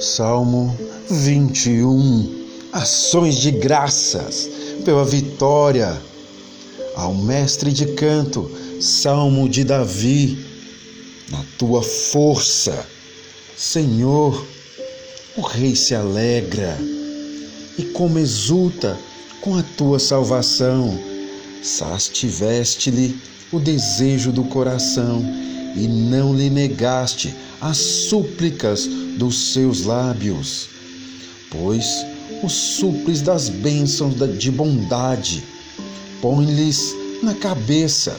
Salmo 21 Ações de graças pela vitória. Ao mestre de canto, Salmo de Davi. Na tua força, Senhor, o rei se alegra e como exulta com a tua salvação. Sastiveste-lhe o desejo do coração e não lhe negaste as súplicas dos seus lábios, pois os suples das bênçãos de bondade, põe-lhes na cabeça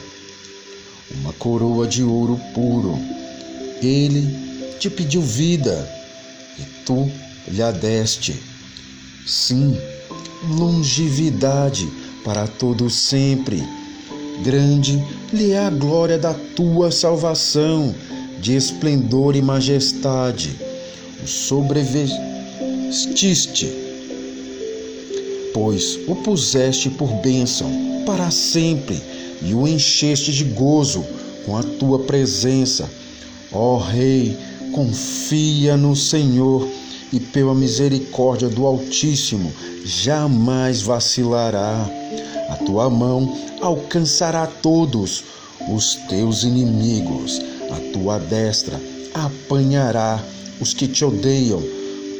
uma coroa de ouro puro. Ele te pediu vida e tu lhe a deste. Sim, longevidade para todo sempre. Grande lhe é a glória da tua salvação, de esplendor e majestade. O sobrevestiste, pois o puseste por bênção para sempre e o encheste de gozo com a tua presença. Ó Rei, confia no Senhor e pela misericórdia do Altíssimo jamais vacilará. A tua mão alcançará todos os teus inimigos, a tua destra apanhará os que te odeiam,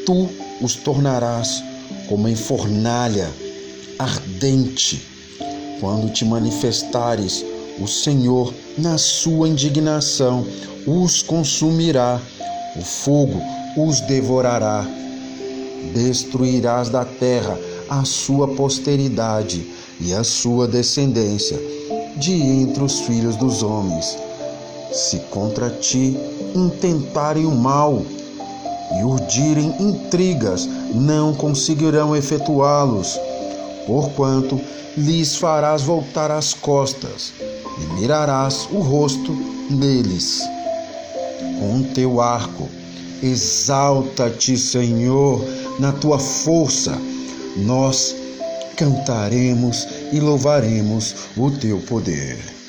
tu os tornarás como em fornalha ardente. Quando te manifestares, o Senhor, na sua indignação, os consumirá, o fogo os devorará. Destruirás da terra a sua posteridade e a sua descendência de entre os filhos dos homens. Se contra ti intentarem o mal e urdirem intrigas, não conseguirão efetuá-los, porquanto lhes farás voltar as costas e mirarás o rosto deles. Com teu arco, exalta-te, Senhor, na tua força, nós cantaremos e louvaremos o teu poder.